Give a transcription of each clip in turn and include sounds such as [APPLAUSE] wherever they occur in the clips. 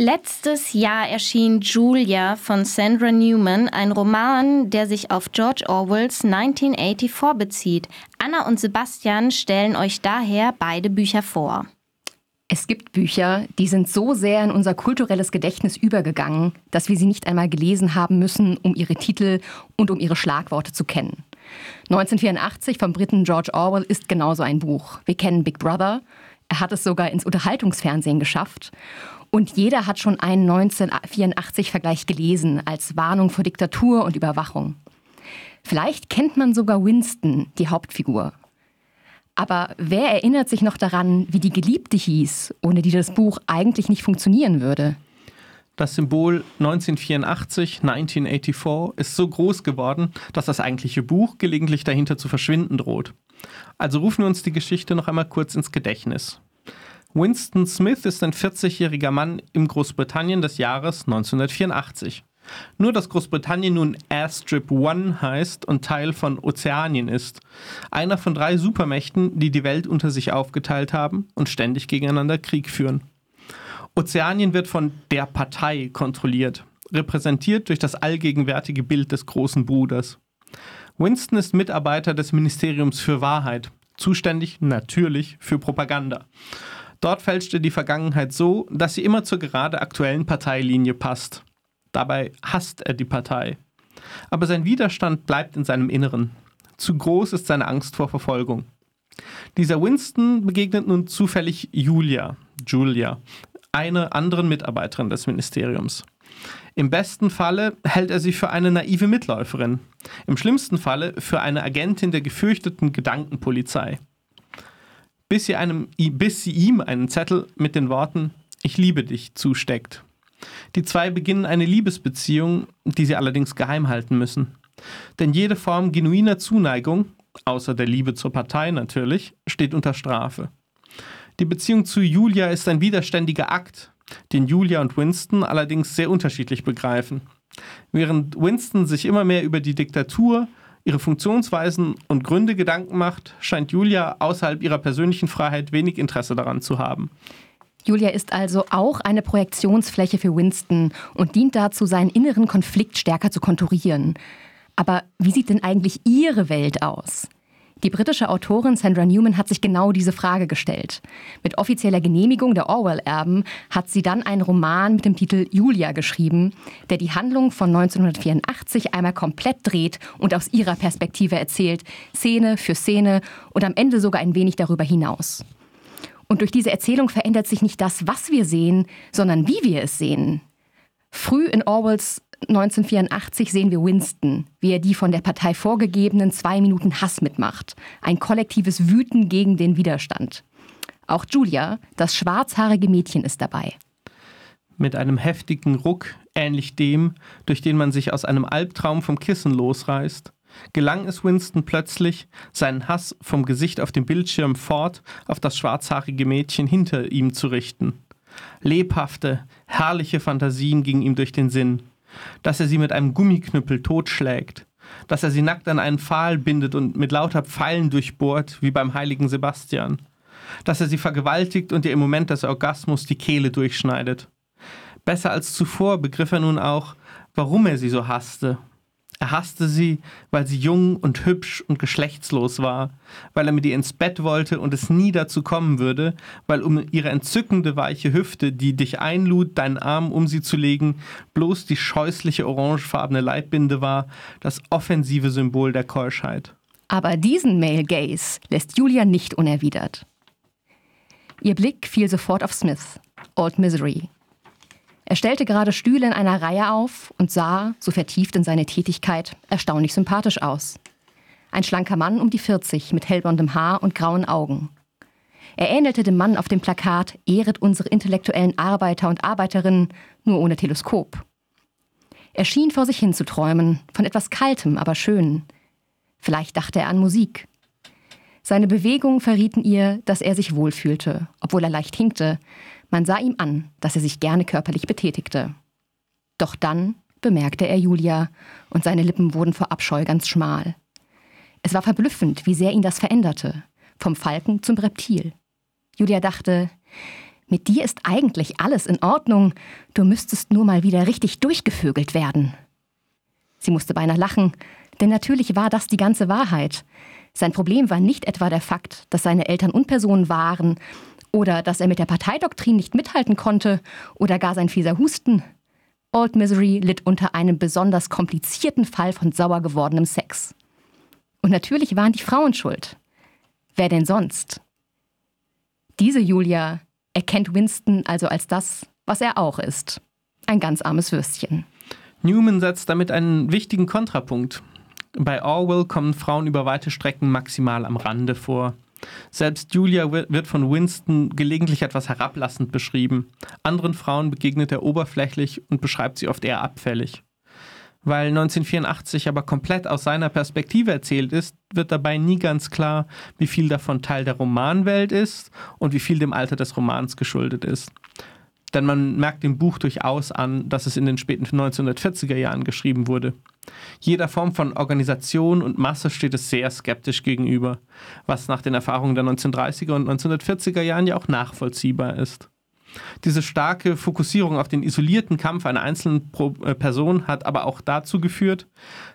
Letztes Jahr erschien Julia von Sandra Newman, ein Roman, der sich auf George Orwells 1984 bezieht. Anna und Sebastian stellen euch daher beide Bücher vor. Es gibt Bücher, die sind so sehr in unser kulturelles Gedächtnis übergegangen, dass wir sie nicht einmal gelesen haben müssen, um ihre Titel und um ihre Schlagworte zu kennen. 1984 vom Briten George Orwell ist genauso ein Buch. Wir kennen Big Brother. Er hat es sogar ins Unterhaltungsfernsehen geschafft. Und jeder hat schon einen 1984-Vergleich gelesen als Warnung vor Diktatur und Überwachung. Vielleicht kennt man sogar Winston, die Hauptfigur. Aber wer erinnert sich noch daran, wie die Geliebte hieß, ohne die das Buch eigentlich nicht funktionieren würde? Das Symbol 1984, 1984 ist so groß geworden, dass das eigentliche Buch gelegentlich dahinter zu verschwinden droht. Also rufen wir uns die Geschichte noch einmal kurz ins Gedächtnis. Winston Smith ist ein 40-jähriger Mann im Großbritannien des Jahres 1984. Nur dass Großbritannien nun Airstrip One heißt und Teil von Ozeanien ist. Einer von drei Supermächten, die die Welt unter sich aufgeteilt haben und ständig gegeneinander Krieg führen. Ozeanien wird von der Partei kontrolliert, repräsentiert durch das allgegenwärtige Bild des großen Bruders. Winston ist Mitarbeiter des Ministeriums für Wahrheit, zuständig natürlich für Propaganda. Dort fälschte die Vergangenheit so, dass sie immer zur gerade aktuellen Parteilinie passt. Dabei hasst er die Partei. Aber sein Widerstand bleibt in seinem Inneren. Zu groß ist seine Angst vor Verfolgung. Dieser Winston begegnet nun zufällig Julia, Julia, eine anderen Mitarbeiterin des Ministeriums. Im besten Falle hält er sie für eine naive Mitläuferin, im schlimmsten Falle für eine Agentin der gefürchteten Gedankenpolizei bis sie, einem, bis sie ihm einen Zettel mit den Worten Ich liebe dich zusteckt. Die zwei beginnen eine Liebesbeziehung, die sie allerdings geheim halten müssen. Denn jede Form genuiner Zuneigung, außer der Liebe zur Partei natürlich, steht unter Strafe. Die Beziehung zu Julia ist ein widerständiger Akt, den Julia und Winston allerdings sehr unterschiedlich begreifen. Während Winston sich immer mehr über die Diktatur ihre Funktionsweisen und Gründe Gedanken macht, scheint Julia außerhalb ihrer persönlichen Freiheit wenig Interesse daran zu haben. Julia ist also auch eine Projektionsfläche für Winston und dient dazu, seinen inneren Konflikt stärker zu konturieren. Aber wie sieht denn eigentlich Ihre Welt aus? Die britische Autorin Sandra Newman hat sich genau diese Frage gestellt. Mit offizieller Genehmigung der Orwell-Erben hat sie dann einen Roman mit dem Titel Julia geschrieben, der die Handlung von 1984 einmal komplett dreht und aus ihrer Perspektive erzählt, Szene für Szene und am Ende sogar ein wenig darüber hinaus. Und durch diese Erzählung verändert sich nicht das, was wir sehen, sondern wie wir es sehen. Früh in Orwells 1984 sehen wir Winston, wie er die von der Partei vorgegebenen zwei Minuten Hass mitmacht. Ein kollektives Wüten gegen den Widerstand. Auch Julia, das schwarzhaarige Mädchen, ist dabei. Mit einem heftigen Ruck, ähnlich dem, durch den man sich aus einem Albtraum vom Kissen losreißt, gelang es Winston plötzlich, seinen Hass vom Gesicht auf dem Bildschirm fort auf das schwarzhaarige Mädchen hinter ihm zu richten. Lebhafte, herrliche Fantasien gingen ihm durch den Sinn dass er sie mit einem Gummiknüppel totschlägt, dass er sie nackt an einen Pfahl bindet und mit lauter Pfeilen durchbohrt, wie beim heiligen Sebastian, dass er sie vergewaltigt und ihr im Moment des Orgasmus die Kehle durchschneidet. Besser als zuvor begriff er nun auch, warum er sie so hasste er hasste sie, weil sie jung und hübsch und geschlechtslos war, weil er mit ihr ins Bett wollte und es nie dazu kommen würde, weil um ihre entzückende weiche Hüfte, die dich einlud, deinen Arm um sie zu legen, bloß die scheußliche orangefarbene Leibbinde war, das offensive Symbol der Keuschheit. Aber diesen Male Gaze lässt Julia nicht unerwidert. Ihr Blick fiel sofort auf Smith, Old Misery, er stellte gerade Stühle in einer Reihe auf und sah, so vertieft in seine Tätigkeit, erstaunlich sympathisch aus. Ein schlanker Mann um die 40 mit hellblondem Haar und grauen Augen. Er ähnelte dem Mann auf dem Plakat Ehret unsere intellektuellen Arbeiter und Arbeiterinnen, nur ohne Teleskop. Er schien vor sich hin zu träumen, von etwas Kaltem, aber Schönen. Vielleicht dachte er an Musik. Seine Bewegungen verrieten ihr, dass er sich wohlfühlte, obwohl er leicht hinkte, man sah ihm an, dass er sich gerne körperlich betätigte. Doch dann bemerkte er Julia, und seine Lippen wurden vor Abscheu ganz schmal. Es war verblüffend, wie sehr ihn das veränderte, vom Falken zum Reptil. Julia dachte, Mit dir ist eigentlich alles in Ordnung, du müsstest nur mal wieder richtig durchgevögelt werden. Sie musste beinahe lachen, denn natürlich war das die ganze Wahrheit. Sein Problem war nicht etwa der Fakt, dass seine Eltern Unpersonen waren oder dass er mit der Parteidoktrin nicht mithalten konnte oder gar sein fieser Husten. Old Misery litt unter einem besonders komplizierten Fall von sauer gewordenem Sex. Und natürlich waren die Frauen schuld. Wer denn sonst? Diese Julia erkennt Winston also als das, was er auch ist. Ein ganz armes Würstchen. Newman setzt damit einen wichtigen Kontrapunkt. Bei Orwell kommen Frauen über weite Strecken maximal am Rande vor. Selbst Julia wird von Winston gelegentlich etwas herablassend beschrieben. Anderen Frauen begegnet er oberflächlich und beschreibt sie oft eher abfällig. Weil 1984 aber komplett aus seiner Perspektive erzählt ist, wird dabei nie ganz klar, wie viel davon Teil der Romanwelt ist und wie viel dem Alter des Romans geschuldet ist. Denn man merkt dem Buch durchaus an, dass es in den späten 1940er Jahren geschrieben wurde. Jeder Form von Organisation und Masse steht es sehr skeptisch gegenüber, was nach den Erfahrungen der 1930er und 1940er Jahren ja auch nachvollziehbar ist. Diese starke Fokussierung auf den isolierten Kampf einer einzelnen äh, Person hat aber auch dazu geführt,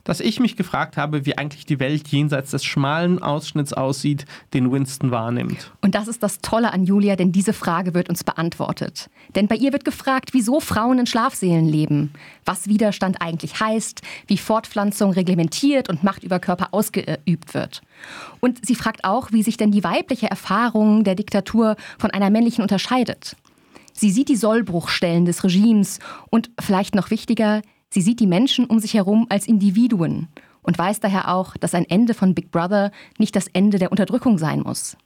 dass ich mich gefragt habe, wie eigentlich die Welt jenseits des schmalen Ausschnitts aussieht, den Winston wahrnimmt. Und das ist das Tolle an Julia, denn diese Frage wird uns beantwortet. Denn bei ihr wird gefragt, wieso Frauen in Schlafseelen leben, was Widerstand eigentlich heißt, wie Fortpflanzung reglementiert und Macht über Körper ausgeübt wird. Und sie fragt auch, wie sich denn die weibliche Erfahrung der Diktatur von einer männlichen unterscheidet. Sie sieht die Sollbruchstellen des Regimes und vielleicht noch wichtiger, sie sieht die Menschen um sich herum als Individuen und weiß daher auch, dass ein Ende von Big Brother nicht das Ende der Unterdrückung sein muss.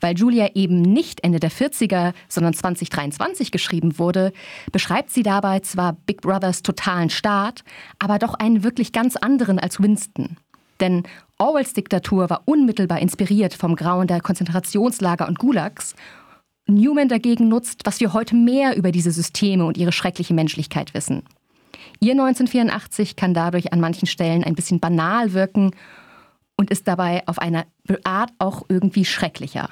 Weil Julia eben nicht Ende der 40er, sondern 2023 geschrieben wurde, beschreibt sie dabei zwar Big Brothers totalen Staat, aber doch einen wirklich ganz anderen als Winston. Denn Orwells Diktatur war unmittelbar inspiriert vom Grauen der Konzentrationslager und Gulags Newman dagegen nutzt, was wir heute mehr über diese Systeme und ihre schreckliche Menschlichkeit wissen. Ihr 1984 kann dadurch an manchen Stellen ein bisschen banal wirken und ist dabei auf eine Art auch irgendwie schrecklicher.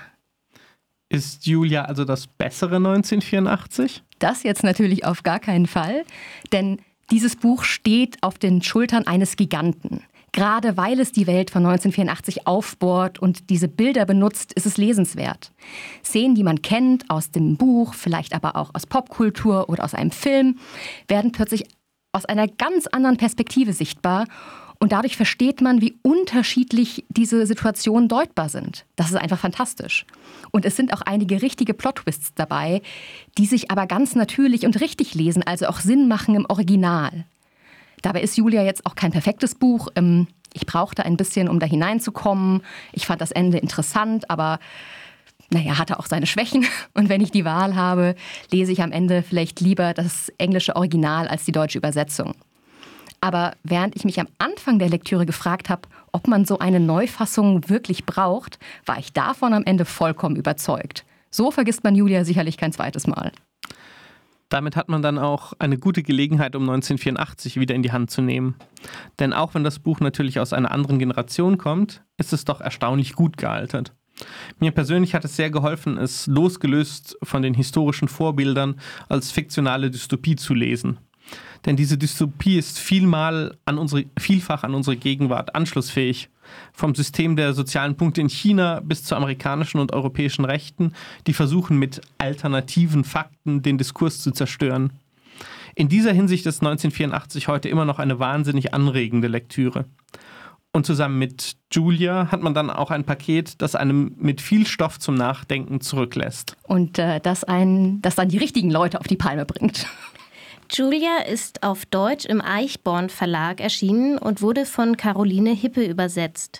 Ist Julia also das bessere 1984? Das jetzt natürlich auf gar keinen Fall, denn dieses Buch steht auf den Schultern eines Giganten. Gerade weil es die Welt von 1984 aufbohrt und diese Bilder benutzt, ist es lesenswert. Szenen, die man kennt aus dem Buch, vielleicht aber auch aus Popkultur oder aus einem Film, werden plötzlich aus einer ganz anderen Perspektive sichtbar und dadurch versteht man, wie unterschiedlich diese Situationen deutbar sind. Das ist einfach fantastisch. Und es sind auch einige richtige Plot-Twists dabei, die sich aber ganz natürlich und richtig lesen, also auch Sinn machen im Original. Dabei ist Julia jetzt auch kein perfektes Buch. Ähm, ich brauchte ein bisschen, um da hineinzukommen. Ich fand das Ende interessant, aber naja, hatte auch seine Schwächen. [LAUGHS] Und wenn ich die Wahl habe, lese ich am Ende vielleicht lieber das englische Original als die deutsche Übersetzung. Aber während ich mich am Anfang der Lektüre gefragt habe, ob man so eine Neufassung wirklich braucht, war ich davon am Ende vollkommen überzeugt. So vergisst man Julia sicherlich kein zweites Mal. Damit hat man dann auch eine gute Gelegenheit, um 1984 wieder in die Hand zu nehmen. Denn auch wenn das Buch natürlich aus einer anderen Generation kommt, ist es doch erstaunlich gut gealtert. Mir persönlich hat es sehr geholfen, es losgelöst von den historischen Vorbildern als fiktionale Dystopie zu lesen. Denn diese Dystopie ist vielmal an unsere, vielfach an unsere Gegenwart anschlussfähig vom System der sozialen Punkte in China bis zu amerikanischen und europäischen Rechten, die versuchen mit alternativen Fakten den Diskurs zu zerstören. In dieser Hinsicht ist 1984 heute immer noch eine wahnsinnig anregende Lektüre. Und zusammen mit Julia hat man dann auch ein Paket, das einem mit viel Stoff zum Nachdenken zurücklässt. Und äh, das, ein, das dann die richtigen Leute auf die Palme bringt. Julia ist auf Deutsch im Eichborn Verlag erschienen und wurde von Caroline Hippe übersetzt.